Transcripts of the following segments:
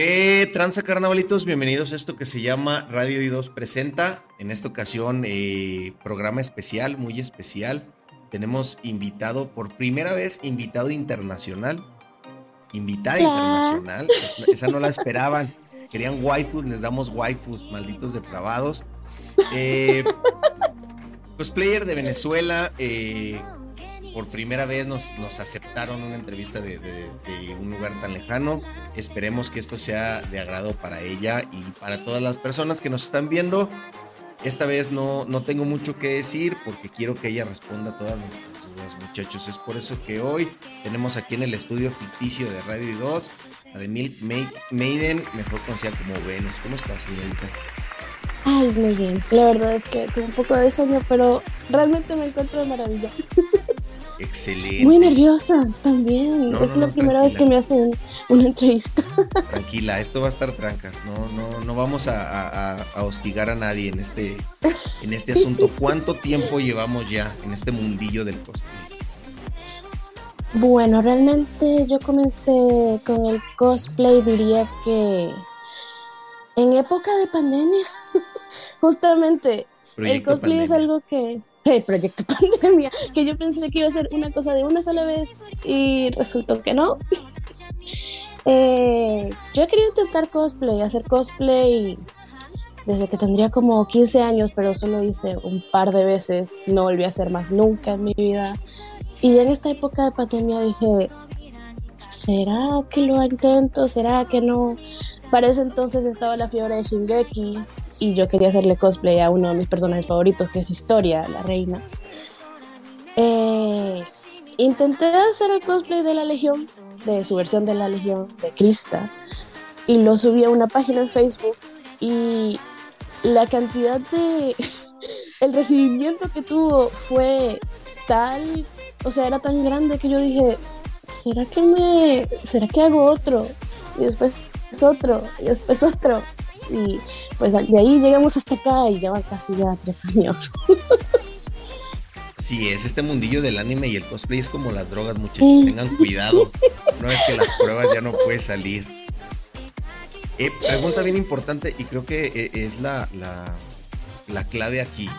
¿Qué tranza carnavalitos? Bienvenidos a esto que se llama Radio I2 Presenta. En esta ocasión, eh, programa especial, muy especial. Tenemos invitado, por primera vez, invitado internacional. Invitada internacional. Esa no la esperaban. Querían waifus, les damos waifus, malditos depravados. Eh, cosplayer de Venezuela, eh, por primera vez nos, nos aceptaron una entrevista de, un lugar tan lejano. Esperemos que esto sea de agrado para ella y para todas las personas que nos están viendo. Esta vez no, no tengo mucho que decir porque quiero que ella responda todas nuestras dudas, muchachos. Es por eso que hoy tenemos aquí en el estudio ficticio de Radio 2 a The Milk Maiden, mejor conocida como Venus. ¿Cómo estás, señorita? Ay, muy bien. La verdad es que con un poco de sueño, pero realmente me encuentro de maravilla. Excelente. Muy nerviosa también. es la primera vez que me hacen una entrevista. Tranquila, esto va a estar trancas. No, no, no vamos a, hostigar a nadie en este, en este asunto. ¿Cuánto tiempo llevamos ya en este mundillo del cosplay? Bueno, realmente yo comencé con el cosplay, diría que en época de pandemia, justamente. el cosplay es algo que el proyecto pandemia, que yo pensé que iba a ser una cosa de una sola vez y resultó que no. eh, yo quería intentar cosplay, hacer cosplay desde que tendría como 15 años, pero solo hice un par de veces, no volví a hacer más nunca en mi vida. Y en esta época de pandemia dije, ¿será que lo intento? ¿Será que no? Para ese entonces estaba la fiebre de Shingeki, y yo quería hacerle cosplay a uno de mis personajes favoritos, que es Historia, la reina. Eh, intenté hacer el cosplay de la Legión, de su versión de la Legión, de Krista, y lo subí a una página en Facebook y la cantidad de... el recibimiento que tuvo fue tal, o sea, era tan grande que yo dije, ¿será que me... ¿será que hago otro? Y después otro, y después otro. Y pues de ahí llegamos hasta acá y lleva casi ya tres años. Sí, es este mundillo del anime y el cosplay es como las drogas, muchachos. Tengan cuidado. No es que las pruebas ya no puede salir. Eh, pregunta bien importante y creo que eh, es la, la, clave aquí.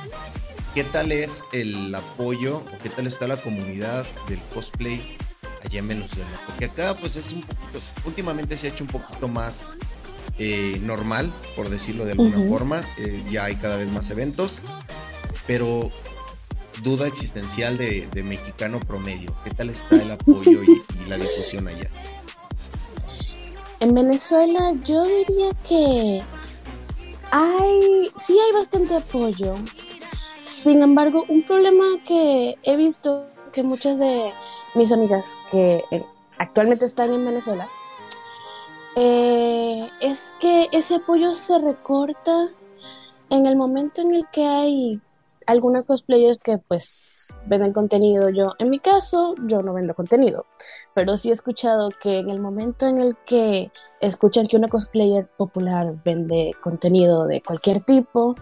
¿Qué tal es el apoyo o qué tal está la comunidad del cosplay allá en Venezuela? Porque acá pues es un poquito, últimamente se ha hecho un poquito más eh, normal, por decirlo de alguna forma. Eh, ya hay cada vez más eventos, pero duda existencial de, mexicano promedio. ¿Qué tal está el apoyo y, la difusión allá? En Venezuela yo diría que hay, sí hay bastante apoyo. Sin embargo, un problema que he visto que muchas de mis amigas que eh, actualmente están en Venezuela eh, es que ese apoyo se recorta en el momento en el que hay algunos cosplayers que pues venden contenido. Yo, en mi caso, yo no vendo contenido, pero sí he escuchado que en el momento en el que escuchan que una cosplayer popular vende contenido de cualquier tipo,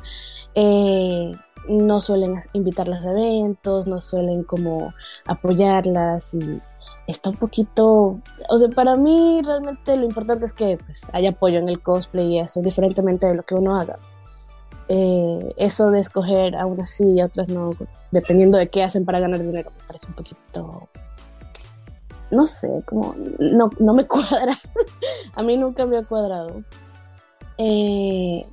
eh, no suelen invitarlas a eventos, no suelen como apoyarlas y está un poquito, o sea, para mí realmente lo importante es que pues, haya apoyo en el cosplay y eso, diferentemente de lo que uno haga. Eh, eso de escoger a unas sí y a otras no, dependiendo de qué hacen para ganar dinero, me parece un poquito, no sé, como no, no me cuadra. a mí nunca me ha cuadrado. Eh,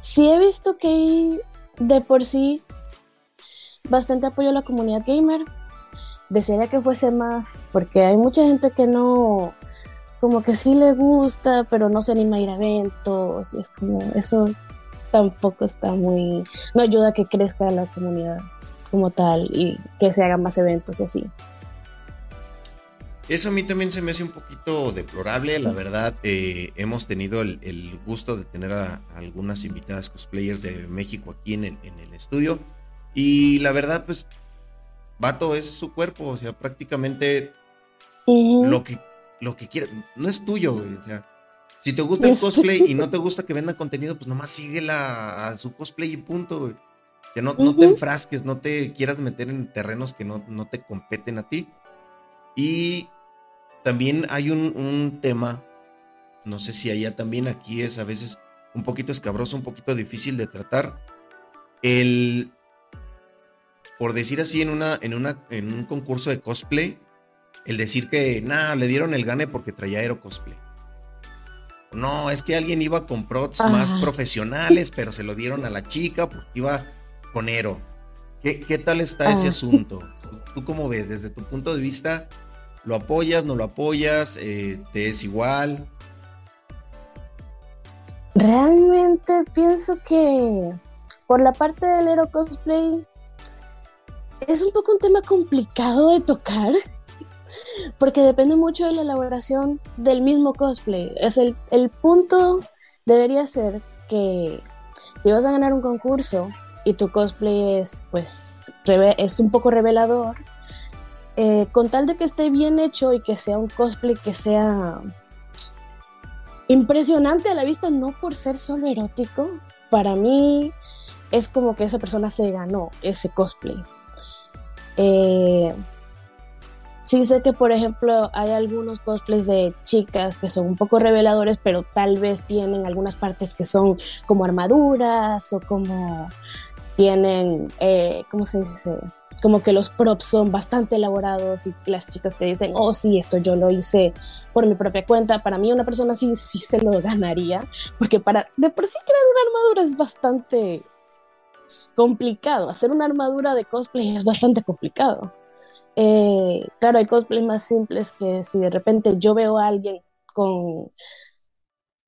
sí he visto que hay de por sí bastante apoyo a la comunidad gamer desearía que fuese más, porque hay mucha gente que no, como que sí le gusta, pero no se anima a ir a eventos, y es como, eso tampoco está muy, no ayuda a que crezca la comunidad como tal y que se hagan más eventos y así. Eso a mí también se me hace un poquito deplorable, la verdad. Eh, hemos tenido el, gusto de tener a, algunas invitadas cosplayers de México aquí en en el estudio. Y la verdad, pues vato, es su cuerpo, o sea, prácticamente lo que lo que quiera, no es tuyo, güey, o sea, si te gusta el cosplay y no te gusta que venda contenido, pues nomás síguela a su cosplay y punto, güey. O sea, no, no te enfrasques, no te quieras meter en terrenos que no, no te competen a ti. Y también hay un, un tema no sé si allá también, aquí es a veces un poquito escabroso, un poquito difícil de tratar. El, por decir así, en, una, en, una, en un concurso de cosplay, el decir que, nada, le dieron el gane porque traía aero cosplay. No, es que alguien iba con prots más profesionales, pero se lo dieron a la chica porque iba con Aero. ¿Qué, tal está ese ah. asunto? ¿Tú cómo ves? Desde tu punto de vista, ¿lo apoyas, no lo apoyas? Eh, ¿Te es igual? Realmente pienso que por la parte del Aero Cosplay es un poco un tema complicado de tocar porque depende mucho de la elaboración del mismo cosplay. Es el, punto debería ser que si vas a ganar un concurso y tu cosplay es pues es un poco revelador, eh, con tal de que esté bien hecho y que sea un cosplay que sea impresionante a la vista, no por ser solo erótico, para mí es como que esa persona se ganó ese cosplay. Eh, Sí sé que, por ejemplo, hay algunos cosplays de chicas que son un poco reveladores, pero tal vez tienen algunas partes que son como armaduras o como tienen, eh, ¿cómo se dice? Como que los props son bastante elaborados y las chicas te dicen, oh sí, esto yo lo hice por mi propia cuenta. Para mí una persona así sí se lo ganaría, porque para de por sí crear una armadura es bastante complicado. Hacer una armadura de cosplay es bastante complicado. Eh, claro, hay cosplays más simples que si de repente yo veo a alguien con,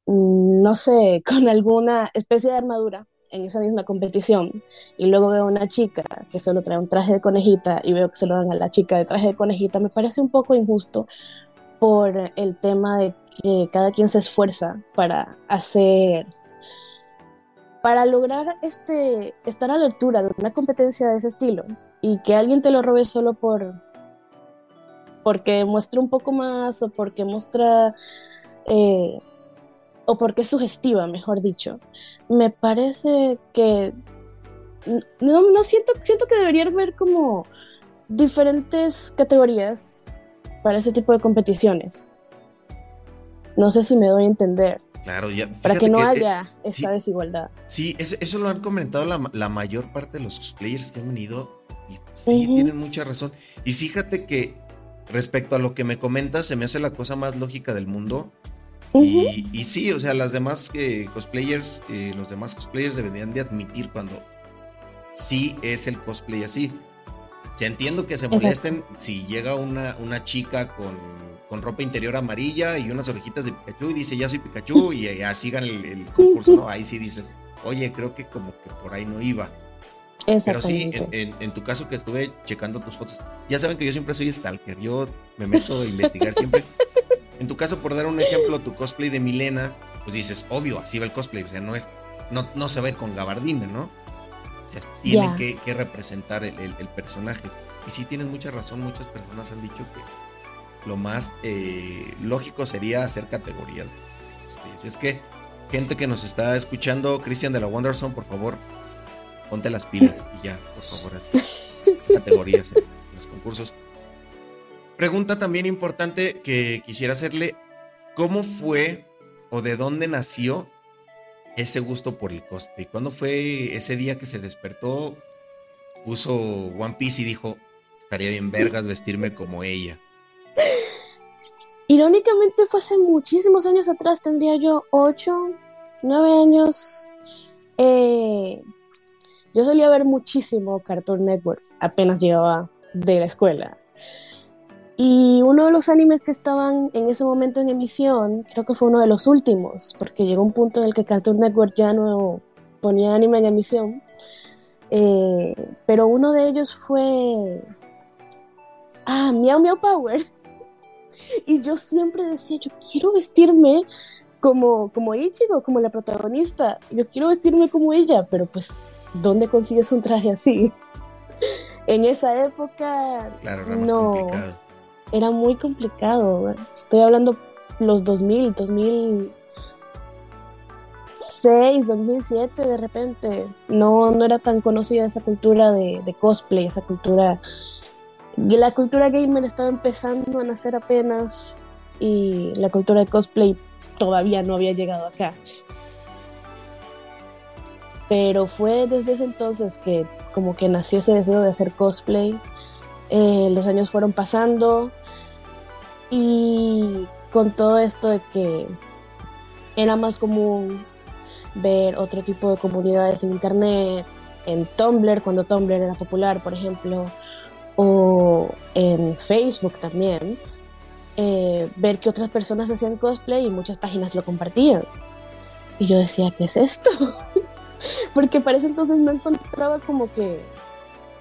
mm, no sé, con alguna especie de armadura en esa misma competición y luego veo a una chica que solo trae un traje de conejita y veo que se lo dan a la chica de traje de conejita, me parece un poco injusto por el tema de que cada quien se esfuerza para hacer para lograr este, estar a la altura de una competencia de ese estilo y que alguien te lo robe solo por porque muestra un poco más o porque muestra eh, o porque es sugestiva, mejor dicho. Me parece que no, no siento, siento que debería haber como diferentes categorías para ese tipo de competiciones. No sé si me doy a entender. Claro, ya. Para que no haya esa desigualdad. Sí, eso, lo han comentado la, la, mayor parte de los cosplayers que han venido y sí, tienen mucha razón. Y fíjate que respecto a lo que me comentas, se me hace la cosa más lógica del mundo. y, y, sí, o sea, las demás eh, cosplayers, eh, los demás cosplayers deberían de admitir cuando sí es el cosplay así. Ya entiendo que se molesten si llega una, una chica con, con, ropa interior amarilla y unas orejitas de Pikachu y dice ya soy Pikachu y ya sigan el, el concurso, ¿no? Ahí sí dices, oye, creo que como que por ahí no iba. Pero sí, en, tu caso que estuve checando tus fotos, ya saben que yo siempre soy stalker, yo me meto a investigar siempre. En tu caso, por dar un ejemplo, tu cosplay de Milena, pues dices, obvio, así va el cosplay, o sea, no es, no, no se ve con gabardina, ¿no? O sea, tiene que, representar el, personaje. Y sí tienes mucha razón, muchas personas han dicho que lo más eh, lógico sería hacer categorías. Es que gente que nos está escuchando, Cristian de la Wonderson, por favor, ponte las pilas y ya, por favor, las categorías en los concursos. Pregunta también importante que quisiera hacerle, ¿cómo fue o de dónde nació ese gusto por el cosplay? ¿Cuándo fue ese día que se despertó, puso One Piece y dijo, estaría bien vergas vestirme como ella? Irónicamente fue hace muchísimos años atrás, tendría yo 8, 9 años. Eh, yo solía ver muchísimo Cartoon Network apenas llegaba de la escuela. Y uno de los animes que estaban en ese momento en emisión, creo que fue uno de los últimos, porque llegó un punto en el que Cartoon Network ya no ponía anime en emisión. Eh, pero uno de ellos fue. Ah, Meow Meow Power. y yo siempre decía, yo quiero vestirme como, como Ichigo, como la protagonista. Yo quiero vestirme como ella, pero pues ¿dónde consigues un traje así? en esa época claro, no complicado. Era muy complicado. Estoy hablando los 2000, 2006, 2007 de repente. No, no era tan conocida esa cultura de, de cosplay, esa cultura... La cultura gamer estaba empezando a nacer apenas y la cultura de cosplay todavía no había llegado acá. Pero fue desde ese entonces que como que nació ese deseo de hacer cosplay. Eh, los años fueron pasando y con todo esto de que era más común ver otro tipo de comunidades en internet, en Tumblr, cuando Tumblr era popular, por ejemplo, o en Facebook también, eh, ver que otras personas hacían cosplay y muchas páginas lo compartían. Y yo decía, ¿qué es esto? Porque para ese entonces no encontraba como que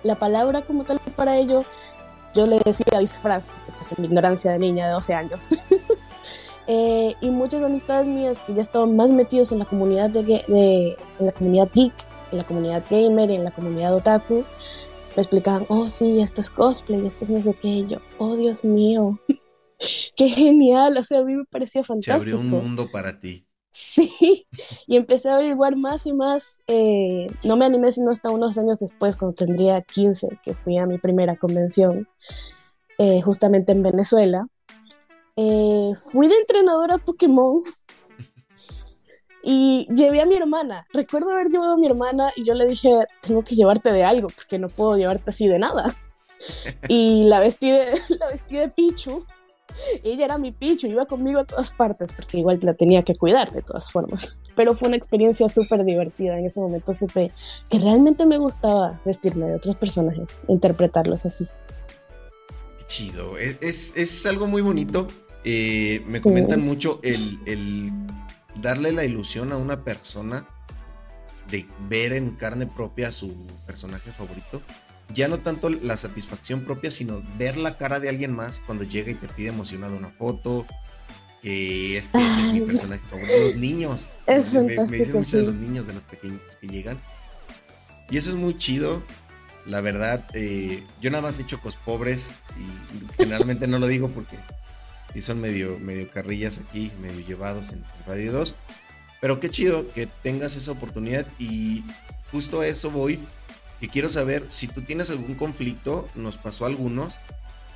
la palabra como tal para ello. Yo le decía disfraz, pues en mi ignorancia de niña de 12 años. Eh, y muchas amistades mías que ya estaban más metidos en la comunidad de, de en la comunidad geek, en la comunidad gamer, en la comunidad otaku, me explicaban, oh sí, esto es cosplay, esto es no sé qué, y yo, oh Dios mío, qué genial, o sea, a mí me parecía fantástico. Se abrió un mundo para ti. Sí, y empecé a averiguar más y más. Eh, no me animé sino hasta unos años después, cuando tendría 15, que fui a mi primera convención, eh, justamente en Venezuela. Eh, fui de entrenadora Pokémon y llevé a mi hermana. Recuerdo haber llevado a mi hermana y yo le dije, tengo que llevarte de algo, porque no puedo llevarte así de nada. y la vestí la vestí de Pichu ella era mi picho, iba conmigo a todas partes, porque igual la tenía que cuidar de todas formas. Pero fue una experiencia súper divertida. En ese momento supe que realmente me gustaba vestirme de otros personajes, interpretarlos así. Qué chido, es, es, algo muy bonito. Eh, me comentan mucho el, el darle la ilusión a una persona de ver en carne propia a su personaje favorito ya no tanto la satisfacción propia, sino ver la cara de alguien más cuando llega y te pide emocionado una foto, que es que ese es mi personaje favorito. Los niños. Es me, me, dicen mucho de los niños, de los pequeñitos que llegan. Y eso es muy chido. La verdad, eh, yo nada más he hecho cos pobres y generalmente no lo digo porque sí son medio, medio carrillas aquí, medio llevados en Radio 2. Pero qué chido que tengas esa oportunidad y justo a eso voy que quiero saber si tú tienes algún conflicto, nos pasó a algunos,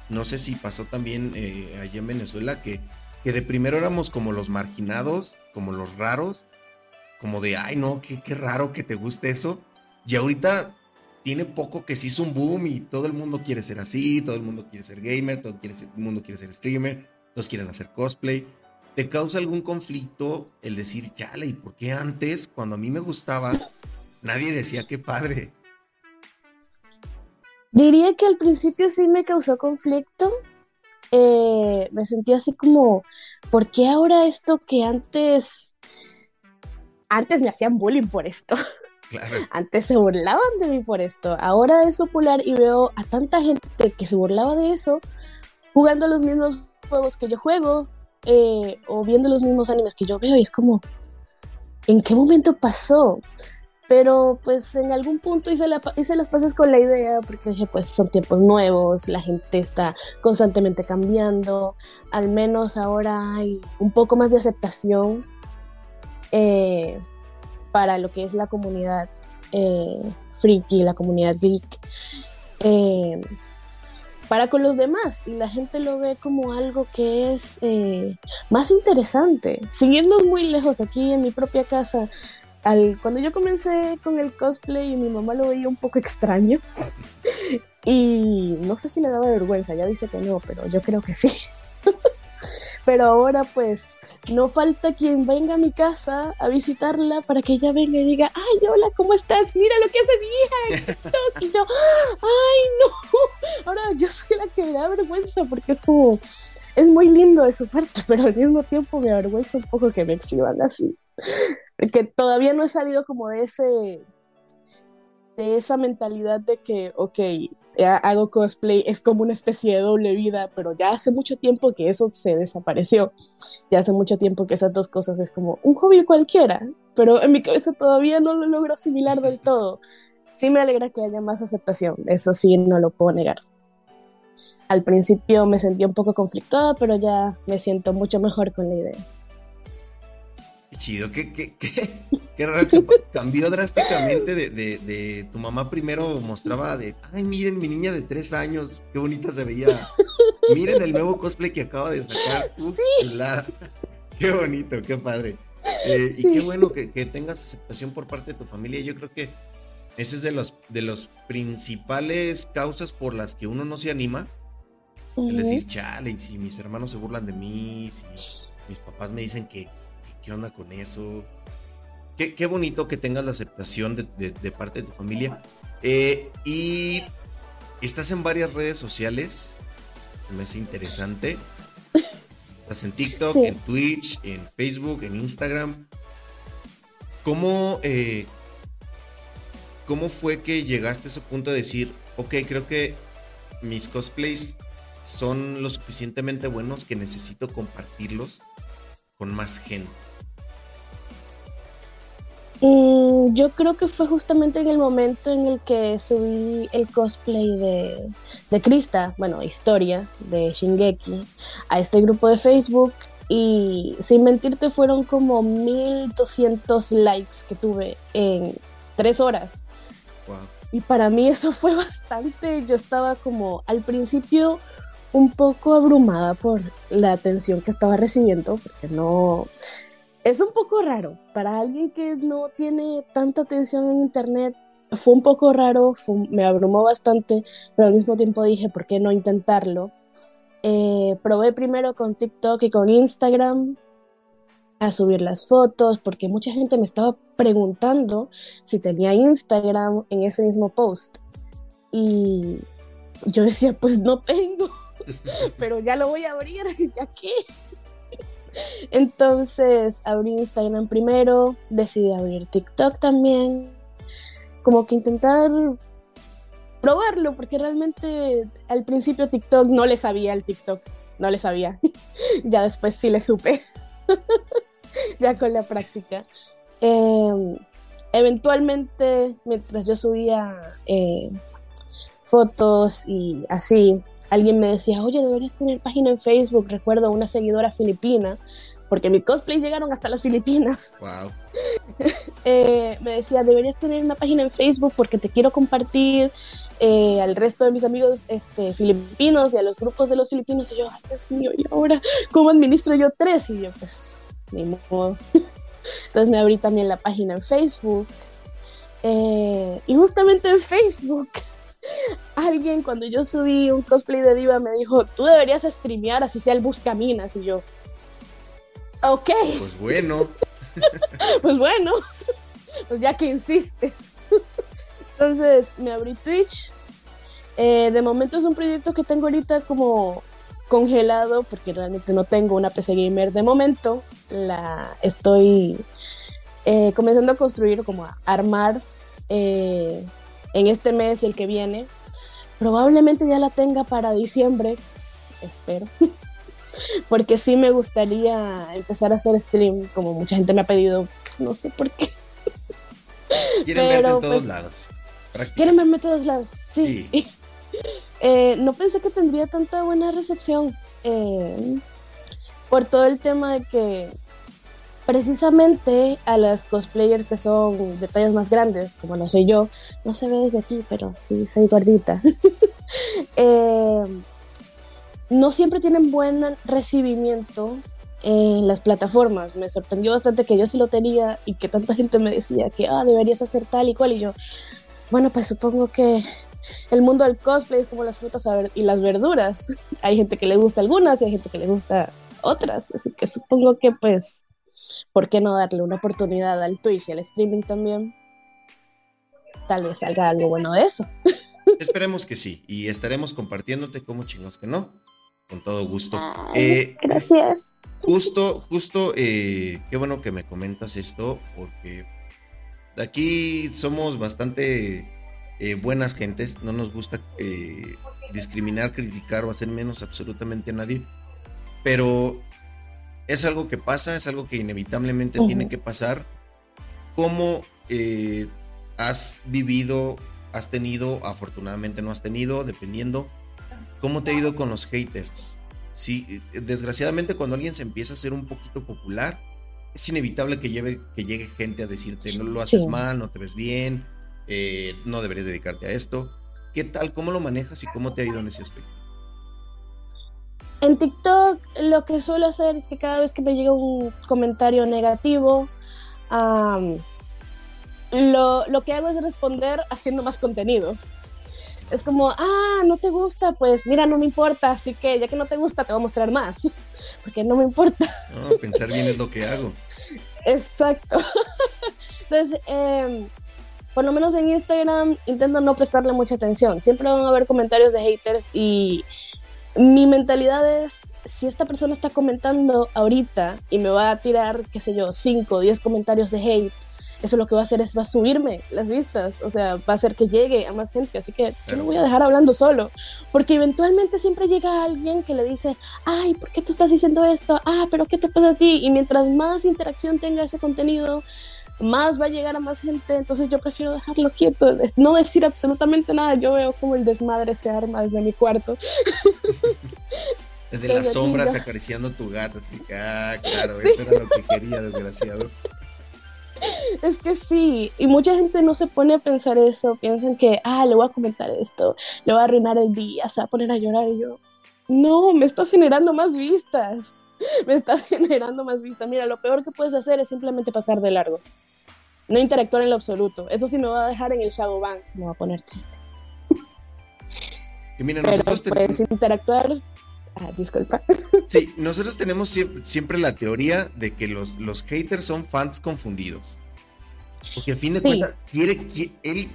no sé si pasó también eh, allá en Venezuela, que, que de primero éramos como los marginados, como los raros, como de, ay no, qué, qué raro que te guste eso, y ahorita tiene poco que se hizo un boom y todo el mundo quiere ser así, todo el mundo quiere ser gamer, todo el mundo quiere ser streamer, todos quieren hacer cosplay. ¿Te causa algún conflicto el decir, chale, ¿y por qué antes, cuando a mí me gustaba, nadie decía qué padre? Diría que al principio sí me causó conflicto. Eh, me sentía así como, ¿por qué ahora esto que antes... Antes me hacían bullying por esto. Antes se burlaban de mí por esto. Ahora es popular y veo a tanta gente que se burlaba de eso jugando los mismos juegos que yo juego eh, o viendo los mismos animes que yo veo y es como, ¿en qué momento pasó? Pero pues en algún punto hice, la, hice las pases con la idea porque dije pues son tiempos nuevos, la gente está constantemente cambiando, al menos ahora hay un poco más de aceptación eh, para lo que es la comunidad eh, friki, la comunidad geek, eh, para con los demás y la gente lo ve como algo que es eh, más interesante. Siguiendo muy lejos aquí en mi propia casa, cuando yo comencé con el cosplay, mi mamá lo veía un poco extraño. y no sé si le daba vergüenza, ya dice que no, pero yo creo que sí. pero ahora pues no falta quien venga a mi casa a visitarla para que ella venga y diga, ay, hola, ¿cómo estás? Mira lo que hace mi hija. Y yo, ay, no. Ahora yo soy la que me da vergüenza porque es como, es muy lindo de su parte, pero al mismo tiempo me avergüenza un poco que me exhiban así porque todavía no he salido como de ese, de esa mentalidad de que, ok, hago cosplay, es como una especie de doble vida, pero ya hace mucho tiempo que eso se desapareció. Ya hace mucho tiempo que esas dos cosas es como un hobby cualquiera, pero en mi cabeza todavía no lo logro asimilar del todo. Sí me alegra que haya más aceptación, eso sí no lo puedo negar. Al principio me sentí un poco conflictuada, pero ya me siento mucho mejor con la idea chido, qué, qué, qué, qué raro cambió drásticamente de, de, tu mamá primero mostraba de, ay, miren mi niña de tres años, qué bonita se veía. Miren el nuevo cosplay que acaba de sacar. sí. Qué bonito, qué padre. Eh, y qué bueno que, tengas aceptación por parte de tu familia. Yo creo que esa es de los de las principales causas por las que uno no se anima. Es decir, chale, y si mis hermanos se burlan de mí, si mis papás me dicen que, qué onda con eso. Qué, bonito que tengas la aceptación de, parte de tu familia. Eh, y estás en varias redes sociales. Me hace interesante. Estás en TikTok, en Twitch, en Facebook, en Instagram. ¿Cómo, eh, ¿Cómo fue que llegaste a ese punto de decir, ok, creo que mis cosplays son lo suficientemente buenos que necesito compartirlos con más gente? Mm, yo creo que fue justamente en el momento en el que subí el cosplay de, de Krista, bueno, historia de Shingeki, a este grupo de Facebook. Y sin mentirte fueron como 1200 likes que tuve en tres horas. Y para mí eso fue bastante, yo estaba como al principio un poco abrumada por la atención que estaba recibiendo, porque no, es un poco raro. Para alguien que no tiene tanta atención en Internet, fue un poco raro, me abrumó bastante, pero al mismo tiempo dije, ¿por qué no intentarlo? Eh, probé primero con TikTok y con Instagram a subir las fotos, porque mucha gente me estaba preguntando si tenía Instagram en ese mismo post. Y yo decía, pues no tengo, pero ya lo voy a abrir, ya que entonces abrí Instagram primero, decidí abrir TikTok también, como que intentar probarlo, porque realmente al principio TikTok no le sabía el TikTok, no le sabía. ya después sí le supe, ya con la práctica. Em, eventualmente, mientras yo subía eh, fotos y así, alguien me decía, oye, deberías tener página en Facebook. Recuerdo una seguidora filipina, porque mi cosplay llegaron hasta las Filipinas. Wow. Eh, me decía, deberías tener una página en Facebook porque te quiero compartir eh, al resto de mis amigos este, filipinos y a los grupos de los filipinos. Y yo, ay, Dios mío, ¿y ahora cómo administro yo tres? Y yo, pues, ni modo. Entonces me abrí también la página en Facebook. Eh, y justamente en Facebook alguien cuando yo subí un cosplay de diva me dijo, tú deberías streamear así sea el Buscaminas y yo, ok. Pues bueno. pues bueno, pues ya que insistes. Entonces me abrí Twitch. Eh, de momento es un proyecto que tengo ahorita como congelado porque realmente no tengo una PC gamer de momento. La estoy eh, comenzando a construir, como a armar eh, en este mes y el que viene. Probablemente ya la tenga para diciembre, espero. Porque sí me gustaría empezar a hacer stream, como mucha gente me ha pedido, no sé por qué. Quieren verte en todos pues, lados. Quieren verme en todos lados, sí. Eh, no pensé que tendría tanta buena recepción. Eh, por todo el tema de que precisamente a las cosplayers que son de tallas más grandes, como no soy yo, no se ve desde aquí, pero sí, soy gordita, eh, no siempre tienen buen recibimiento en las plataformas. Me sorprendió bastante que yo sí lo tenía y que tanta gente me decía que ah, deberías hacer tal y cual. Y yo, bueno, pues supongo que el mundo del cosplay es como las frutas y las verduras. hay gente que le gusta algunas y hay gente que le gusta otras. Así que supongo que pues ¿por qué no darle una oportunidad al Twitch y al streaming también? Tal vez salga algo bueno de eso. Esperemos que sí, y estaremos compartiéndote como chingos que no, con todo gusto. Eh, gracias. Justo, justo, eh, qué bueno que me comentas esto, porque aquí somos bastante eh, buenas gentes, no nos gusta discriminar, criticar o hacer menos absolutamente a nadie, pero es algo que pasa, es algo que inevitablemente tiene que pasar. ¿Cómo eh, has vivido, has tenido, afortunadamente no has tenido, dependiendo, cómo te ha ido con los haters? Sí, desgraciadamente cuando alguien se empieza a hacer un poquito popular, es inevitable que, lleve, que llegue gente a decirte, no lo haces mal, no te ves bien, eh, no deberías dedicarte a esto. ¿Qué tal? ¿Cómo lo manejas y cómo te ha ido en ese aspecto? En TikTok lo que suelo hacer es que cada vez que me llega un comentario negativo, lo, lo, que hago es responder haciendo más contenido. Es como, ah, no te gusta, pues mira, no me importa, así que ya que no te gusta, te voy a mostrar más, porque no me importa. No, pensar bien es lo que hago. Exacto. Entonces, eh, por lo menos en Instagram intento no prestarle mucha atención. Siempre van a haber comentarios de haters y mi mentalidad es, si esta persona está comentando ahorita y me va a tirar, qué sé yo, 5 o 10 comentarios de hate, eso lo que va a hacer es va a subirme las vistas, o sea, va a hacer que llegue a más gente, así que yo no voy a dejar hablando solo, porque eventualmente siempre llega alguien que le dice, ay, ¿por qué tú estás diciendo esto? Ah, pero ¿qué te pasa a ti? Y mientras más interacción tenga ese contenido, más va a llegar a más gente, entonces yo prefiero dejarlo quieto, no decir absolutamente nada, yo veo como el desmadre se arma desde mi cuarto. Desde, las sombras acariciando tu gato, ah, claro, eso era lo que quería, desgraciado. Es que sí, y mucha gente no se pone a pensar eso, piensan que, ah, le voy a comentar esto, le voy a arruinar el día, se va a poner a llorar y yo, no, me estás generando más vistas, me estás generando más vistas. Mira, lo peor que puedes hacer es simplemente pasar de largo no interactuar en lo absoluto. Eso sí me va a dejar en el shadow ban, me va a poner triste. Y mira, nosotros tenemos... interactuar. Ah, disculpa. Sí, nosotros tenemos siempre, la teoría de que los, los haters son fans confundidos. Porque a fin de cuentas, quiere que él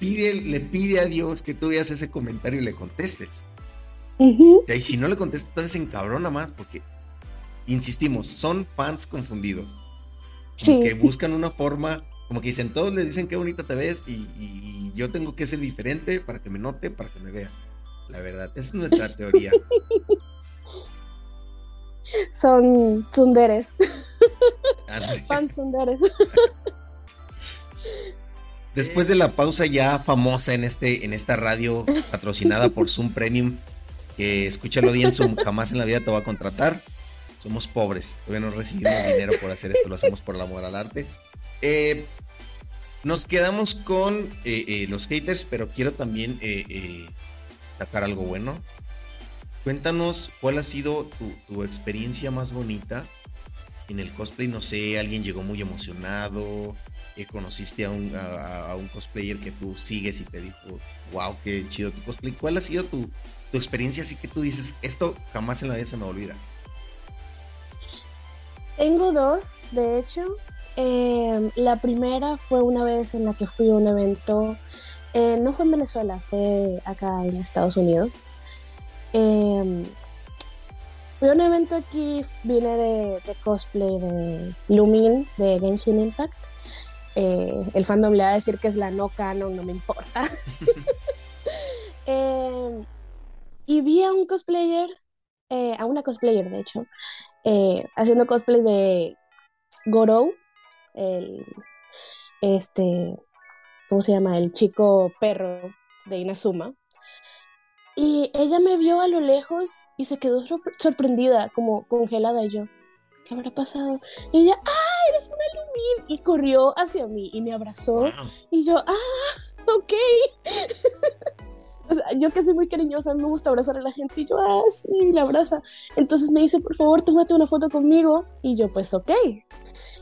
pide, le pide a Dios que tú veas ese comentario y le contestes. Y si no le contestas, entonces se encabrona más porque, insistimos, son fans confundidos que buscan una forma, como que dicen, todos le dicen qué bonita te ves y, yo tengo que ser diferente para que me note, para que me vea. La verdad, esa es nuestra teoría. Son sunderes. Fan sunderes. Después de la pausa ya famosa en, este, en esta radio patrocinada por Zoom Premium, que escúchalo bien, Zoom jamás en la vida te va a contratar somos pobres, todavía no recibimos dinero por hacer esto, lo hacemos por el amor al arte. Eh, nos quedamos con eh, eh, los haters, pero quiero también sacar algo bueno. Cuéntanos cuál ha sido tu, experiencia más bonita en el cosplay. No sé, alguien llegó muy emocionado, conociste a un, cosplayer que tú sigues y te dijo, wow, qué chido tu cosplay. ¿Cuál ha sido tu experiencia así que tú dices, esto jamás en la vida se me olvida? Tengo dos, de hecho. Em, la primera fue una vez en la que fui a un evento, eh, no fue en Venezuela, fue acá en Estados Unidos. Eh, fui a un evento aquí, vine de, cosplay de Lumin, de Genshin Impact. Eh, el fandom le va a decir que es la no canon, no me importa. Em, y vi a un cosplayer, a una cosplayer de hecho, eh, haciendo cosplay de Gorou, el, este, ¿cómo se llama? El chico perro de Inazuma. Y ella me vio a lo lejos y se quedó sorprendida, como congelada. Y yo, ¿qué habrá pasado? Y ella, ¡ah, eres una Lumin! Y corrió hacia mí y me abrazó. Y yo, ¡ah, ok! yo que soy muy cariñosa, me gusta abrazar a la gente y yo, ah, sí, la abraza. Entonces me dice, por favor, tómate una foto conmigo. Y yo, pues, ok.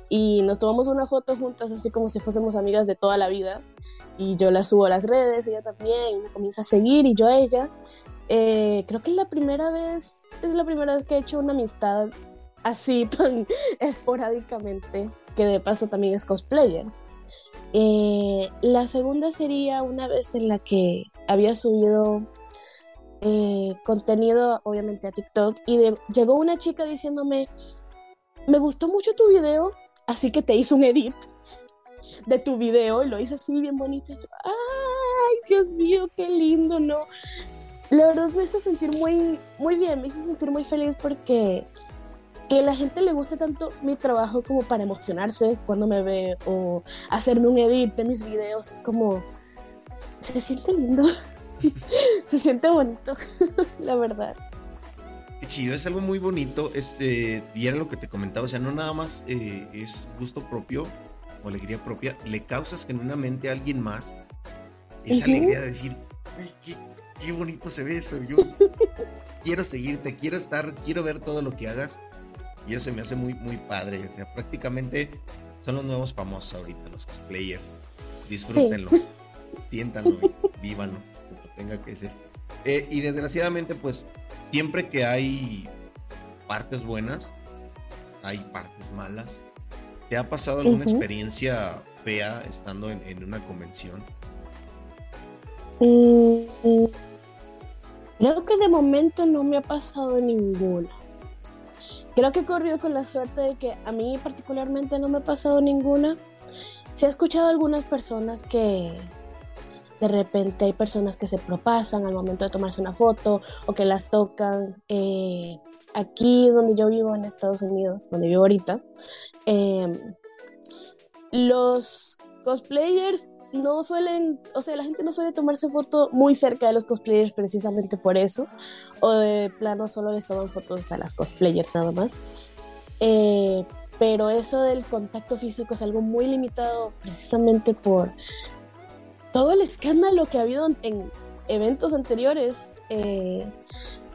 Y nos tomamos una foto juntas, así como si fuésemos amigas de toda la vida. Y yo la subo a las redes, ella también, me comienza a seguir y yo a ella. Eh, creo que es la primera vez, es la primera vez que he hecho una amistad así tan esporádicamente, que de paso también es cosplayer. Eh, la segunda sería una vez en la que había subido eh, contenido, obviamente, a TikTok y llegó una chica diciéndome, me gustó mucho tu video, así que te hice un edit de tu video y lo hice así bien bonito. Ay, Dios mío, qué lindo, ¿no? La verdad me hizo sentir muy, muy bien, me hizo sentir muy feliz porque que la gente le guste tanto mi trabajo como para emocionarse cuando me ve o hacerme un edit de mis videos, es como se siente lindo. se siente bonito, la verdad. Qué chido, es algo muy bonito. Este, y era lo que te comentaba, o sea, no nada más eh, es gusto propio o alegría propia, le causas genuinamente a alguien más esa alegría de decir, qué bonito se ve eso. Yo quiero seguirte, quiero estar, quiero ver todo lo que hagas. Y eso se me hace muy, muy padre. O sea, prácticamente son los nuevos famosos ahorita, los cosplayers. Disfrútenlo, siéntanlo, vívanlo, como tenga que ser. Eh, y desgraciadamente, pues, siempre que hay partes buenas, hay partes malas. ¿Te ha pasado alguna experiencia fea estando en, una convención? Mm, creo que de momento no me ha pasado ninguna. Creo que he corrido con la suerte de que a mí particularmente no me ha pasado ninguna. Se ha escuchado algunas personas que de repente hay personas que se propasan al momento de tomarse una foto o que las tocan. Eh, aquí donde yo vivo en Estados Unidos, donde vivo ahorita, em, los cosplayers no suelen, o sea, la gente no suele tomarse foto muy cerca de los cosplayers precisamente por eso, o de plano solo les toman fotos a las cosplayers nada más. Eh, pero eso del contacto físico es algo muy limitado precisamente por todo el escándalo que ha habido en eventos anteriores. Eh,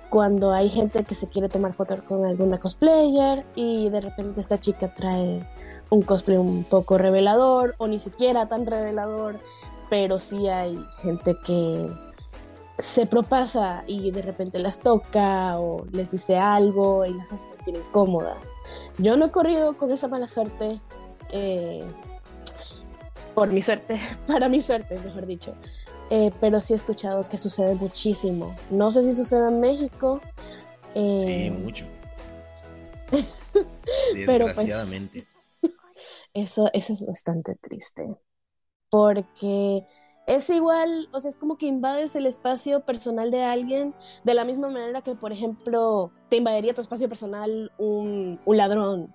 cuando hay gente que se quiere tomar fotos con alguna cosplayer y de repente esta chica trae un cosplay un poco revelador o ni siquiera tan revelador, pero sí hay gente que se propasa y de repente las toca o les dice algo y las hace sentir incómodas. Yo no he corrido con esa mala suerte, eh, por mi suerte, para mi suerte, mejor dicho. Eh, pero sí he escuchado que sucede muchísimo. No sé si sucede en México. Eh, sí, mucho. Pues, Desgraciadamente. eso, eso es bastante triste. Porque es igual, o sea, es como que invades el espacio personal de alguien de la misma manera que, por ejemplo, te invadiría tu espacio personal un, un ladrón.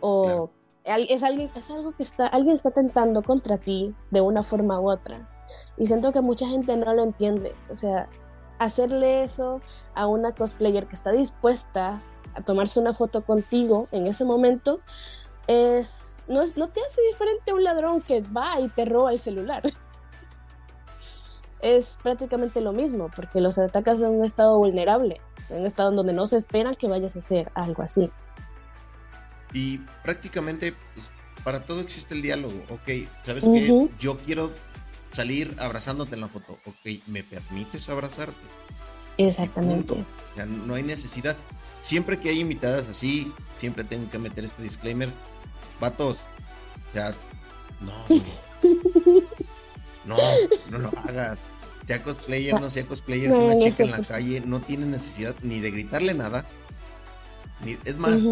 O es, alguien, algo que está, alguien está tentando contra ti de una forma u otra. Y siento que mucha gente no lo entiende. O sea, hacerle eso a una cosplayer que está dispuesta a tomarse una foto contigo en ese momento es no, es, no te hace diferente a un ladrón que va y te roba el celular. es prácticamente lo mismo, porque los atacas en un estado vulnerable, en un estado donde no se espera que vayas a hacer algo así. Y prácticamente pues, para todo existe el diálogo. Ok, ¿sabes qué? Yo quiero salir abrazándote en la foto. Ok, ¿me permites abrazarte? Exactamente. O sea, no hay necesidad. Siempre que hay invitadas así, siempre tengo que meter este disclaimer. Vatos, o sea, no. No, no lo hagas. Sea cosplayer, no sea cosplayer, si una chica en la calle no tiene necesidad ni de gritarle nada. Es más,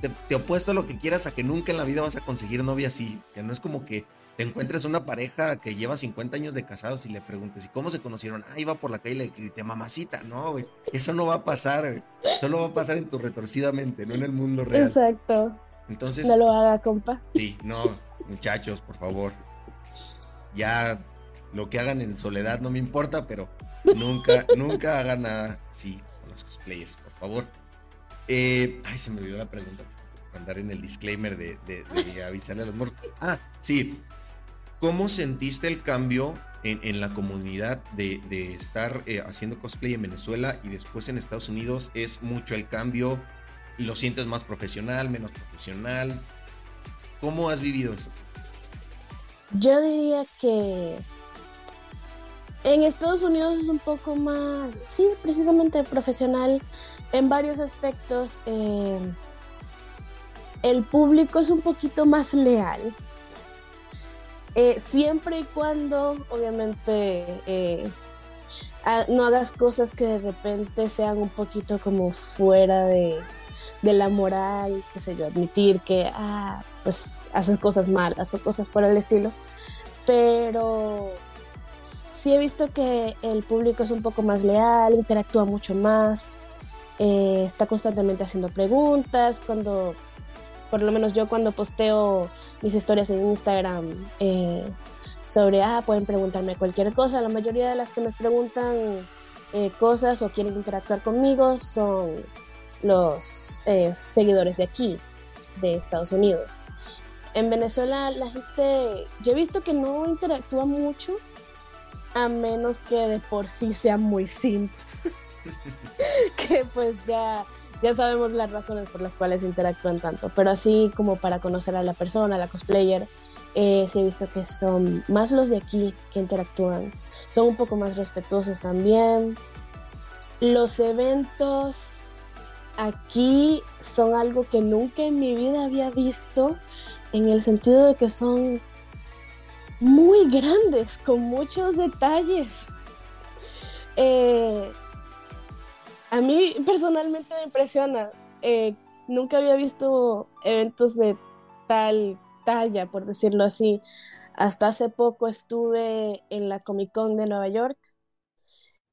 te, te, opuesto a lo que quieras a que nunca en la vida vas a conseguir novia así. Que no es como que te encuentres una pareja que lleva 50 años de casados y le preguntes, ¿y cómo se conocieron? Ah, iba por la calle y le grité, mamacita. No, güey, eso no va a pasar, güey. Solo va a pasar en tu retorcidamente, no en el mundo real. Exacto. Entonces. No lo haga, compa. Sí, no, muchachos, por favor. Ya lo que hagan en soledad no me importa, pero nunca, nunca hagan nada así con los cosplayers, por favor. Eh, ay, se me olvidó la pregunta. Andar en el disclaimer de, de avisarle a los morros. Ah, sí. ¿Cómo sentiste el cambio en, la comunidad de, estar eh, haciendo cosplay en Venezuela y después en Estados Unidos? ¿Es mucho el cambio? ¿Lo sientes más profesional, menos profesional? ¿Cómo has vivido eso? Yo diría que en Estados Unidos es un poco más, sí, precisamente profesional en varios aspectos. Eh, el público es un poquito más leal eh, siempre y cuando, obviamente, eh, no hagas cosas que de repente sean un poquito como fuera de, la moral, qué sé yo, admitir que, ah, pues haces cosas malas o cosas por el estilo. Pero sí he visto que el público es un poco más leal, interactúa mucho más, eh, está constantemente haciendo preguntas, cuando por lo menos yo cuando posteo mis historias en Instagram eh, sobre, ah, pueden preguntarme cualquier cosa, la mayoría de las que me preguntan eh, cosas o quieren interactuar conmigo son los seguidores de aquí, de Estados Unidos. En Venezuela la gente, yo he visto que no interactúa mucho, a menos que de por sí sean muy simps. que pues ya, ya sabemos las razones por las cuales interactúan tanto. Pero así como para conocer a la persona, a la cosplayer, eh, sí he visto que son más los de aquí que interactúan. Son un poco más respetuosos también. Los eventos aquí son algo que nunca en mi vida había visto, en el sentido de que son muy grandes, con muchos detalles. Eh, a mí personalmente me impresiona. Eh, nunca había visto eventos de tal talla, por decirlo así. Hasta hace poco estuve en la Comic Con de Nueva York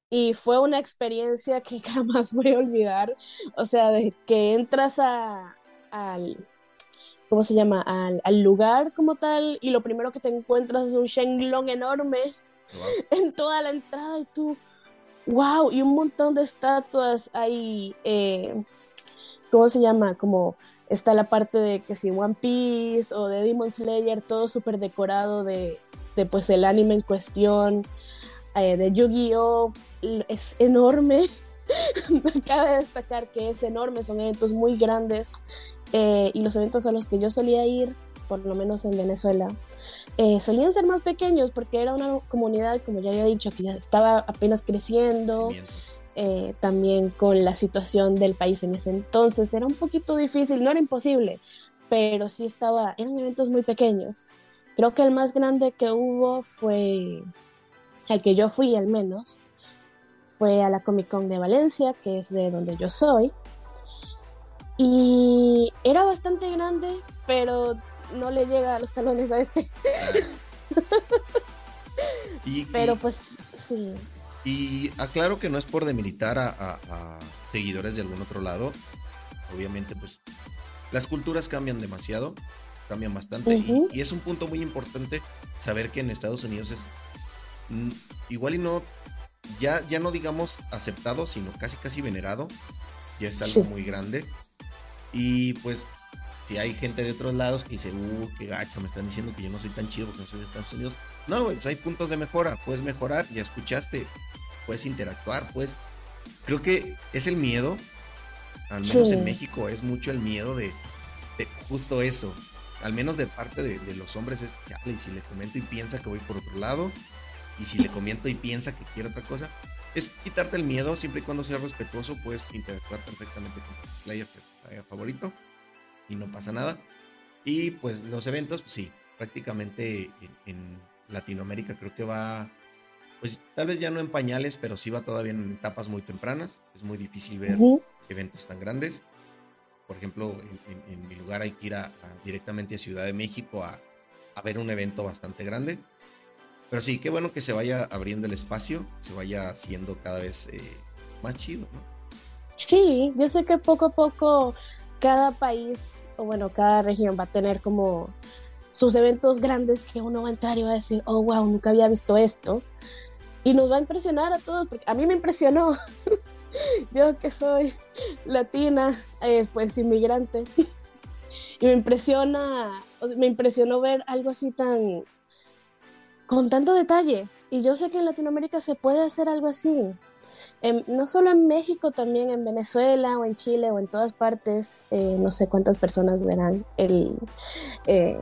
y fue una experiencia que jamás voy a olvidar. O sea, de que entras a, al, ¿cómo se llama? Al, lugar como tal y lo primero que te encuentras es un Shenlong enorme en toda la entrada y tú, wow, y un montón de estatuas ahí, eh, ¿cómo se llama? Como está la parte de que si One Piece o de Demon Slayer, todo súper decorado de, de, pues el anime en cuestión. Eh, de Yu-Gi-Oh! es enorme. Cabe destacar que es enorme, son eventos muy grandes eh, y los eventos a los que yo solía ir, por lo menos en Venezuela, eh, solían ser más pequeños porque era una comunidad, como ya había dicho, que ya estaba apenas creciendo. también con la situación del país en ese entonces era un poquito difícil, no era imposible, pero sí estaba, eran eventos muy pequeños. Creo que el más grande que hubo fue al que yo fui al menos, fue a la Comic Con de Valencia, que es de donde yo soy. Y era bastante grande, pero no le llega a los talones a este. pero pues sí. Y aclaro que no es por demilitar a, seguidores de algún otro lado. Obviamente, pues las culturas cambian demasiado, cambian bastante. y, y, es un punto muy importante saber que en Estados Unidos es Mm, igual y no, ya, ya no digamos aceptado, sino casi casi venerado, ya es algo muy grande. Y pues si hay gente de otros lados que dice, uh, qué gacho, me están diciendo que yo no soy tan chido porque no soy de Estados Unidos. No, pues hay puntos de mejora, puedes mejorar, ya escuchaste, puedes interactuar, pues creo que es el miedo, al menos en México es mucho el miedo de, justo eso, al menos de parte de, los hombres es, que si le comento y piensa que voy por otro lado, y si le comento y piensa que quiere otra cosa, es quitarte el miedo, siempre y cuando seas respetuoso, puedes interactuar perfectamente con tu player, favorito y no pasa nada. Y pues los eventos, pues, sí, prácticamente en, Latinoamérica creo que va, pues tal vez ya no en pañales, pero sí va todavía en etapas muy tempranas. Es muy difícil ver eventos tan grandes. Por ejemplo, en, mi lugar hay que ir directamente a Ciudad de México a, a ver un evento bastante grande pero sí, qué bueno que se vaya abriendo el espacio, se vaya haciendo cada vez eh, más chido, ¿no? Sí, yo sé que poco a poco cada país, o bueno, cada región va a tener como sus eventos grandes que uno va a entrar y va a decir, oh, wow, nunca había visto esto. Y nos va a impresionar a todos, porque a mí me impresionó. yo que soy latina, eh, pues inmigrante. y me impresiona, me impresionó ver algo así tan con tanto detalle. Y yo sé que en Latinoamérica se puede hacer algo así. No solo en México, también en Venezuela o en Chile o en todas partes. Eh, no sé cuántas personas verán el, eh,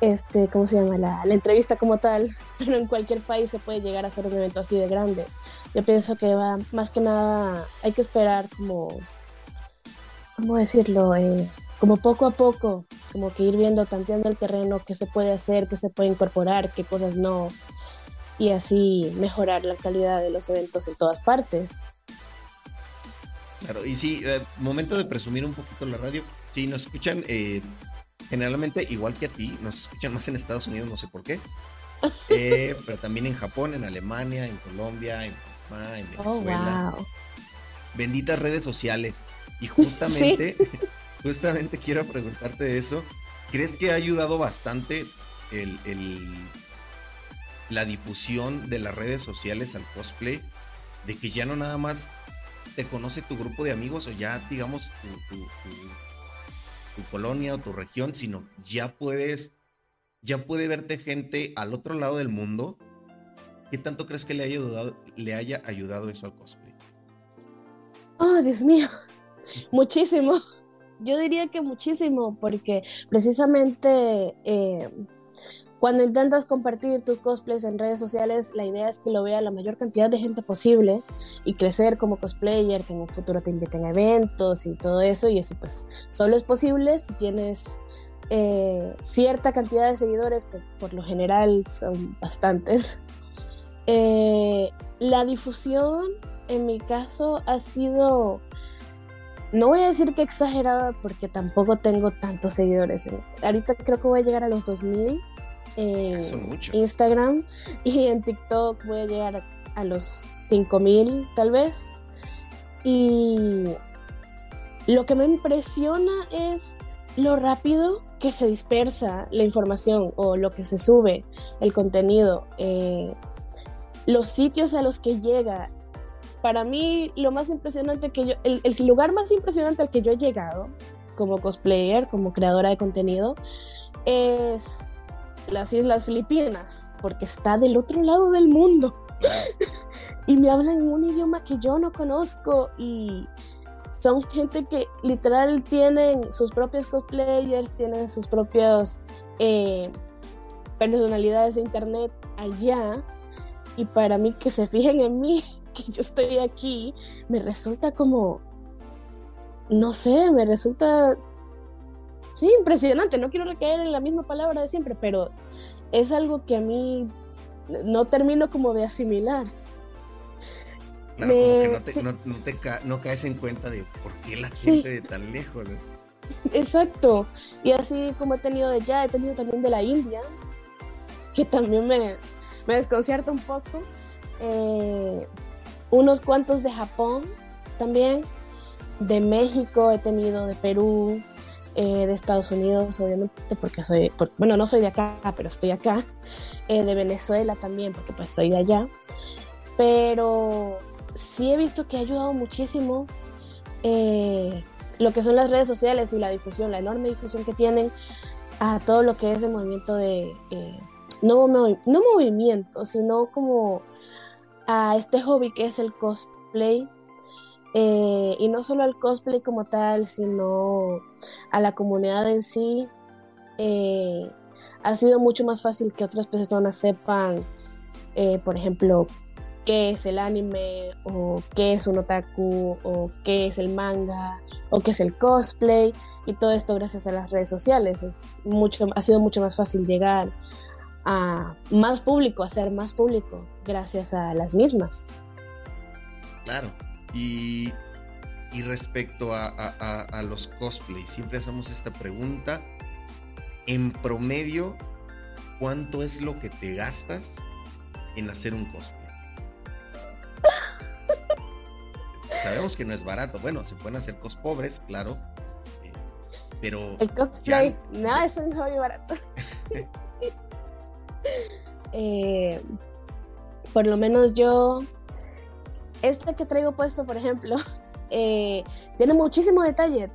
este, ¿cómo se llama? La, la, entrevista como tal, pero en cualquier país se puede llegar a hacer un evento así de grande. Yo pienso que va, más que nada, hay que esperar como, ¿cómo decirlo? Eh, como poco a poco, como que ir viendo, tanteando el terreno, qué se puede hacer, qué se puede incorporar, qué cosas no, y así mejorar la calidad de los eventos en todas partes. Claro, y sí, eh, momento de presumir un poquito la radio. Sí, nos escuchan eh, generalmente igual que a ti, nos escuchan más en Estados Unidos, no sé por qué, eh, pero también en Japón, en Alemania, en Colombia, en Panamá, en oh, Venezuela. Benditas redes sociales. Y justamente justamente quiero preguntarte eso. ¿Crees que ha ayudado bastante el, la difusión de las redes sociales al cosplay? De que ya no nada más te conoce tu grupo de amigos o ya, digamos, tu, colonia o tu región, sino ya puedes, ya puede verte gente al otro lado del mundo ¿qué tanto crees que le haya ayudado, le haya ayudado eso al cosplay? Oh, Dios mío, muchísimo. Yo diría que muchísimo, porque precisamente eh, cuando intentas compartir tus cosplays en redes sociales, la idea es que lo vea la mayor cantidad de gente posible y crecer como cosplayer, que en un futuro te inviten a eventos y todo eso, y eso pues solo es posible si tienes eh, cierta cantidad de seguidores, que por lo general son bastantes. Eh, la difusión, en mi caso, ha sido, no voy a decir que exagerada, porque tampoco tengo tantos seguidores. Ahorita creo que voy a llegar a los 2000 en Instagram y en TikTok voy a llegar a los 5000 tal vez. Y lo que me impresiona es lo rápido que se dispersa la información o lo que se sube, el contenido, eh, los sitios a los que llega. Para mí, lo más impresionante que yo, el, el lugar más impresionante al que yo he llegado como cosplayer, como creadora de contenido, es las Islas Filipinas, porque está del otro lado del mundo. y me hablan un idioma que yo no conozco y son gente que literal tienen sus propios cosplayers, tienen sus propias eh, personalidades de internet allá. Y para mí que se fijen en mí, que yo estoy aquí, me resulta como, no sé, me resulta, sí, impresionante. No quiero recaer en la misma palabra de siempre, pero es algo que a mí no termino como de asimilar. Claro, como que no, te, no, caes en cuenta de por qué la gente de tan lejos. Exacto. Y así como he tenido de allá, he tenido también de la India, que también me, me desconcierta un poco. Eh, unos cuantos de Japón también. De México he tenido, de Perú, eh, de Estados Unidos, obviamente, porque soy, bueno, no soy de acá, pero estoy acá. Eh, de Venezuela también, porque pues soy de allá. Pero sí he visto que ha ayudado muchísimo eh, lo que son las redes sociales y la difusión, la enorme difusión que tienen a todo lo que es el movimiento de, no, no movimiento, sino como a este hobby que es el cosplay. Eh, y no solo al cosplay como tal, sino a la comunidad en sí. ha sido mucho más fácil que otras personas sepan, por ejemplo, qué es el anime o qué es un otaku o qué es el manga o qué es el cosplay y todo esto gracias a las redes sociales. Es mucho ha sido mucho más fácil llegar a más público a ser más público gracias a las mismas. Claro y, y respecto a, a los cosplays siempre hacemos esta pregunta en promedio cuánto es lo que te gastas en hacer un cosplay sabemos que no es barato. Bueno, se pueden hacer cos pobres, claro. Eh, pero. El cosplay, no, es un hobby barato. Eh, por lo menos yo. Este que traigo puesto, por ejemplo, eh, tiene muchísimo detalle.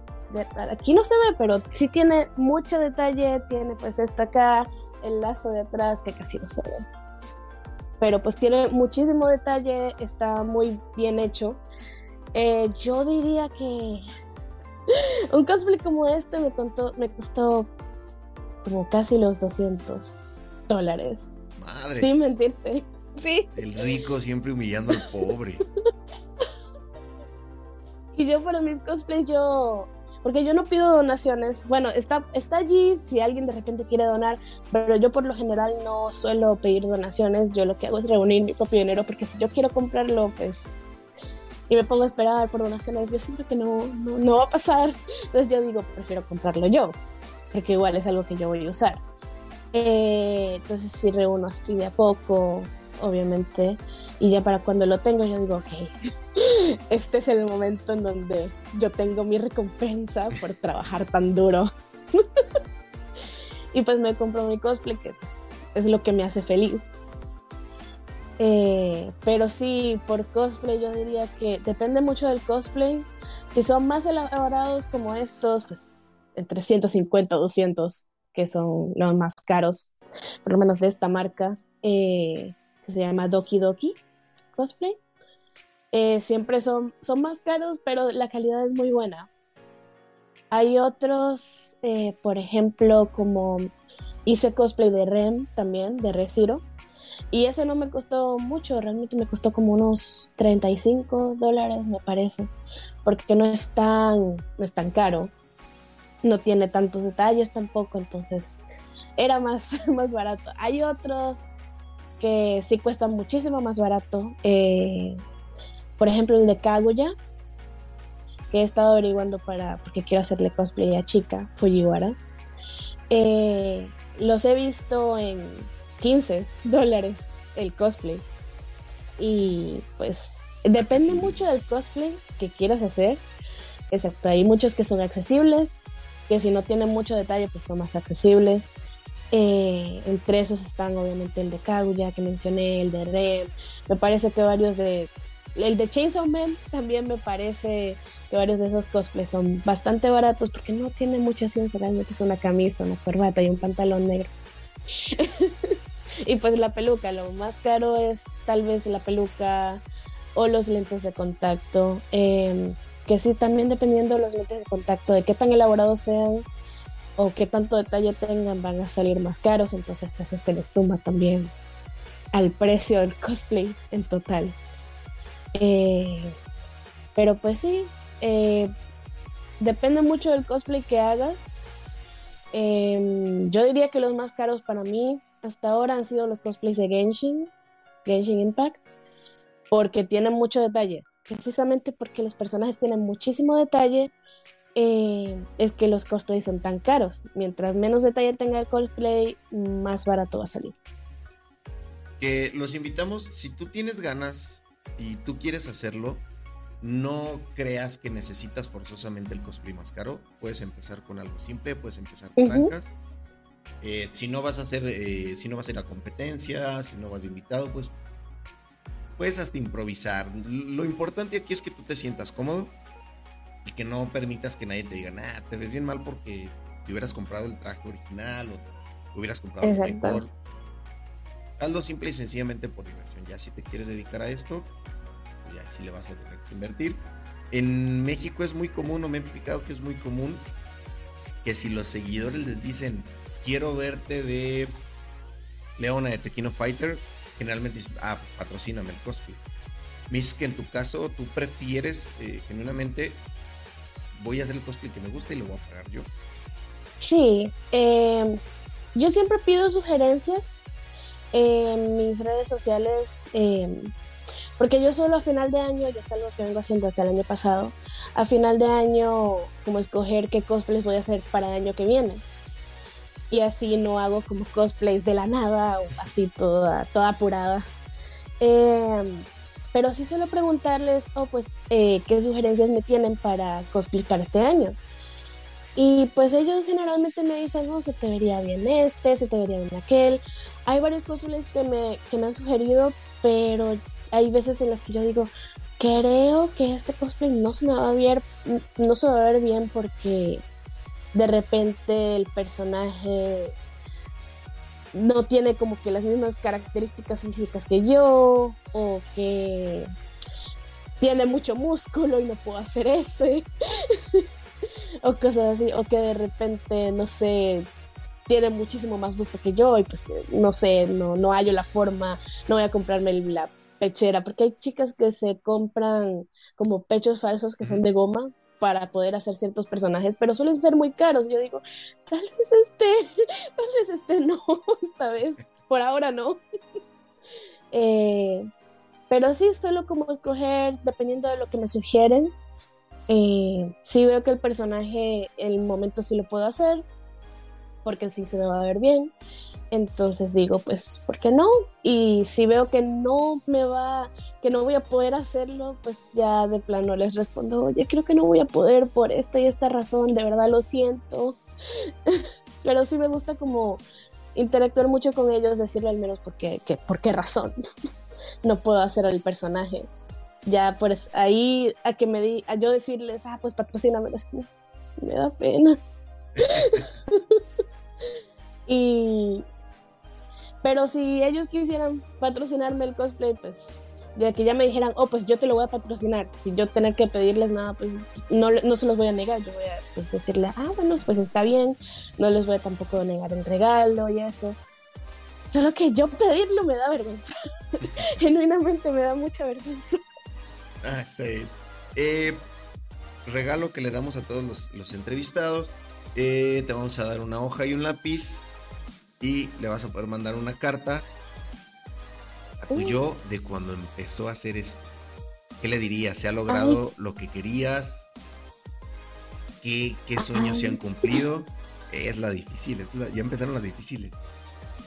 Aquí no se ve, pero sí tiene mucho detalle. Tiene pues esto acá, el lazo de atrás que casi no se ve pero pues tiene muchísimo detalle, está muy bien hecho. Eh, yo diría que un cosplay como este me, contó, me costó como casi los 200 dólares. Madre. Sin mentirte. Sí. El rico siempre humillando al pobre. y yo para mis cosplays yo porque yo no pido donaciones. Bueno, está, está allí si alguien de repente quiere donar, pero yo por lo general no suelo pedir donaciones. Yo lo que hago es reunir mi propio dinero, porque si yo quiero comprarlo, pues y me pongo a esperar por donaciones, yo siento que no, no, va a pasar. Entonces yo digo, prefiero comprarlo yo, porque igual es algo que yo voy a usar. Eh, entonces si reúno así de a poco, obviamente, y ya para cuando lo tengo yo digo, ok, este es el momento en donde yo tengo mi recompensa por trabajar tan duro. y pues me compro mi cosplay, que pues, es lo que me hace feliz. Eh, pero sí, por cosplay yo diría que depende mucho del cosplay. Si son más elaborados como estos, pues entre 150 o 200, que son los más caros, por lo menos de esta marca, eh, se llama Doki Doki Cosplay. Eh, siempre son, son más caros, pero la calidad es muy buena. Hay otros, eh, por ejemplo, como hice cosplay de Rem también, de Re Y ese no me costó mucho, realmente me costó como unos 35 dólares, me parece, porque no es tan, no es tan caro. No tiene tantos detalles tampoco, entonces era más, más barato. Hay otros que sí cuestan muchísimo más barato. Eh, por ejemplo, el de Kaguya, que he estado averiguando para, porque quiero hacerle cosplay a Chica Fujiwara. Eh, los he visto en 15 dólares el cosplay. Y pues depende mucho del cosplay que quieras hacer. Exacto, hay muchos que son accesibles, que si no tienen mucho detalle, pues son más accesibles. Eh, entre esos están obviamente el de Kaguya que mencioné, el de Rem. Me parece que varios de el de Chainsaw Man también me parece que varios de esos cosplays son bastante baratos porque no tiene mucha ciencia, realmente es una camisa, una corbata y un pantalón negro. y pues la peluca, lo más caro es tal vez la peluca o los lentes de contacto, em, que sí, también dependiendo de los lentes de contacto, de qué tan elaborados sean o qué tanto detalle tengan, van a salir más caros, entonces eso se le suma también al precio del cosplay en total. Eh, pero pues sí, eh, depende mucho del cosplay que hagas. Em, yo diría que los más caros para mí hasta ahora han sido los cosplays de Genshin, Genshin Impact, porque tienen mucho detalle. Precisamente porque los personajes tienen muchísimo detalle, eh, es que los cosplays son tan caros. Mientras menos detalle tenga el cosplay, más barato va a salir. Que los invitamos, si tú tienes ganas si tú quieres hacerlo, no creas que necesitas forzosamente el cosplay más caro. Puedes empezar con algo simple, puedes empezar con blancas. Eh, si no vas a hacer, eh, si no vas a ir a competencia, si no vas de invitado, pues puedes hasta improvisar. Lo importante aquí es que tú te sientas cómodo y que no permitas que nadie te diga, nah, te ves bien mal porque te hubieras comprado el traje original o te hubieras comprado el mejor hazlo simple y sencillamente por diversión. Ya si te quieres dedicar a esto, pues ya si le vas a tener que invertir. En México es muy común, o me he explicado que es muy común, que si los seguidores les dicen, quiero verte de Leona de Tequino Fighter, generalmente dicen, ah, patrocíname el cosplay. Me dices que en tu caso tú prefieres eh, genuinamente, voy a hacer el cosplay que me gusta y lo voy a pagar yo. Sí, eh, yo siempre pido sugerencias en mis redes sociales, em, porque yo solo a final de año, ya es algo que vengo haciendo hasta el año pasado, a final de año como escoger qué cosplays voy a hacer para el año que viene. Y así no hago como cosplays de la nada o así toda, toda apurada. Em, pero sí suelo preguntarles, oh, pues, eh, qué sugerencias me tienen para cosplay para este año. Y pues ellos generalmente me dicen, no, se te vería bien este, se te vería bien aquel. Hay varios cosplays que me, que me han sugerido, pero hay veces en las que yo digo, creo que este cosplay no se me va a ver, no se va a ver bien porque de repente el personaje no tiene como que las mismas características físicas que yo o que tiene mucho músculo y no puedo hacer ese. o cosas así, o que de repente, no sé, tiene muchísimo más gusto que yo y pues no sé, no, no hallo la forma, no voy a comprarme la pechera, porque hay chicas que se compran como pechos falsos que son de goma para poder hacer ciertos personajes, pero suelen ser muy caros. Yo digo, tal vez este, tal vez este no, esta vez, por ahora no. eh, pero sí, suelo como escoger, dependiendo de lo que me sugieren, eh, sí veo que el personaje, el momento sí lo puedo hacer, porque sí se me va a ver bien. Entonces digo, pues, ¿por qué no? Y si veo que no me va, que no voy a poder hacerlo, pues ya de plano les respondo, oye, creo que no voy a poder por esta y esta razón, de verdad lo siento. Pero sí me gusta como interactuar mucho con ellos, decirle al menos por qué, por qué razón no puedo hacer el personaje ya pues ahí a que me di, a yo decirles, ah, pues patrocíname, me da pena. y Pero si ellos quisieran patrocinarme el cosplay, pues de que ya me dijeran, oh, pues yo te lo voy a patrocinar, sin yo tener que pedirles nada, pues no, no se los voy a negar, yo voy a pues, decirle, ah, bueno, pues está bien, no les voy a tampoco negar el regalo y eso. Solo que yo pedirlo me da vergüenza. Genuinamente me da mucha vergüenza. Ah, sí. Eh, regalo que le damos a todos los, entrevistados. Eh, te vamos a dar una hoja y un lápiz. Y le vas a poder mandar una carta a tu yo de cuando empezó a hacer esto. ¿Qué le dirías? ¿Se ha logrado lo que querías? ¿Qué, sueños se han cumplido? Es la difícil, ya empezaron las difíciles.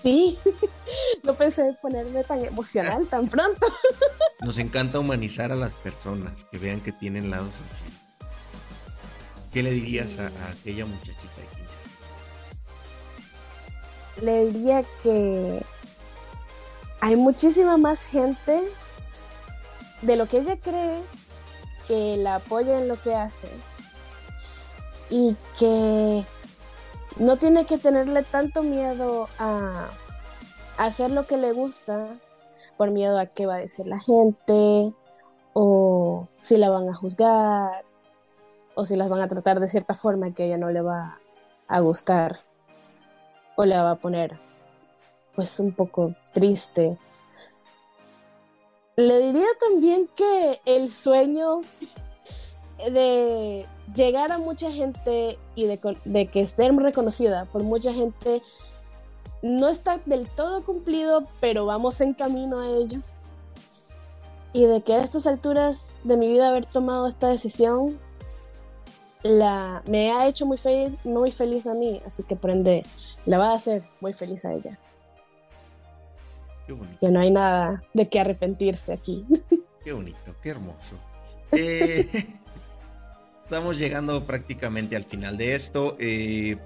Sí, no pensé ponerme tan emocional tan pronto. Nos encanta humanizar a las personas, que vean que tienen lados sensibles. ¿Qué le dirías a, aquella muchachita de 15 Le diría que hay muchísima más gente de lo que ella cree que la apoya en lo que hace y que no tiene que tenerle tanto miedo a, hacer lo que le gusta por miedo a qué va a decir la gente o si la van a juzgar o si las van a tratar de cierta forma que ella no le va a gustar o le va a poner pues un poco triste. Le diría también que el sueño de llegar a mucha gente y de, que esté reconocida por mucha gente no está del todo cumplido, pero vamos en camino a ello. Y de que a estas alturas de mi vida haber tomado esta decisión la, me ha hecho muy feliz, muy feliz a mí, así que por ende la va a hacer muy feliz a ella. Que no hay nada de qué arrepentirse aquí. Qué bonito, qué hermoso. Eh, Estamos llegando prácticamente al final de esto. Eh,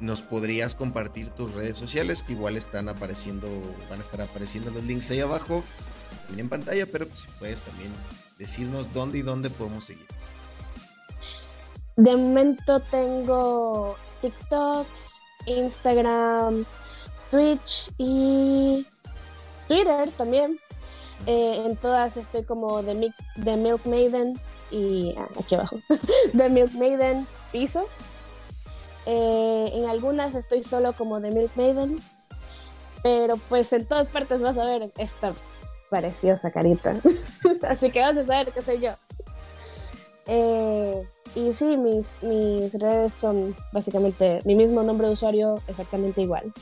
nos podrías compartir tus redes sociales que igual están apareciendo, van a estar apareciendo los links ahí abajo, en pantalla, pero pues si puedes también decirnos dónde y dónde podemos seguir. De momento tengo TikTok, Instagram, Twitch y Twitter también. Eh, en todas estoy como de Milk Maiden y ah, aquí abajo, de Milk Maiden piso. Eh, en algunas estoy solo como de Milk Maiden, pero pues en todas partes vas a ver esta preciosa carita. Así que vas a saber que soy yo. Eh, y sí, mis, mis redes son básicamente mi mismo nombre de usuario, exactamente igual.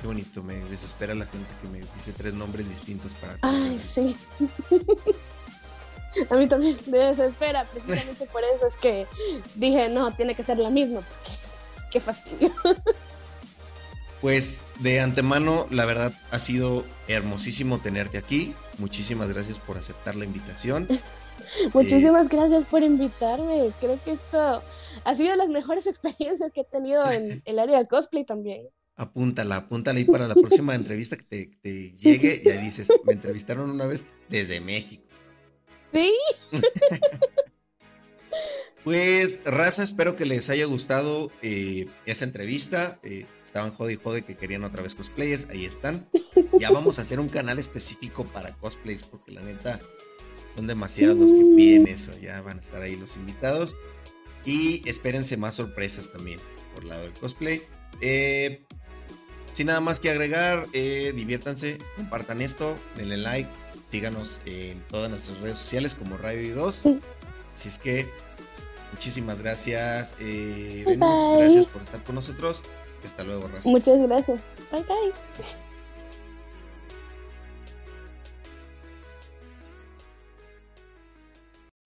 Qué bonito, me desespera la gente que me dice tres nombres distintos para... Ay, sí. A mí también me desespera, precisamente por eso es que dije, no, tiene que ser la misma, porque qué fastidio. Pues de antemano, la verdad ha sido hermosísimo tenerte aquí. Muchísimas gracias por aceptar la invitación. Muchísimas eh, gracias por invitarme. Creo que esto ha sido las mejores experiencias que he tenido en el área de cosplay también. Apúntala, apúntala ahí para la próxima entrevista que te, te llegue y ahí dices, me entrevistaron una vez desde México. Sí. pues, raza, espero que les haya gustado eh, esta entrevista. Eh, estaban jode y jode que querían otra vez cosplayers. Ahí están. Ya vamos a hacer un canal específico para cosplays, porque la neta son demasiados los que piden eso. Ya van a estar ahí los invitados. Y espérense más sorpresas también por lado del cosplay. Eh, sin nada más que agregar, diviértanse, compartan esto, denle like, síganos en todas nuestras redes sociales como Radio 2. Así es que muchísimas gracias, eh, gracias por estar con nosotros. Hasta luego, Muchas gracias. Bye bye.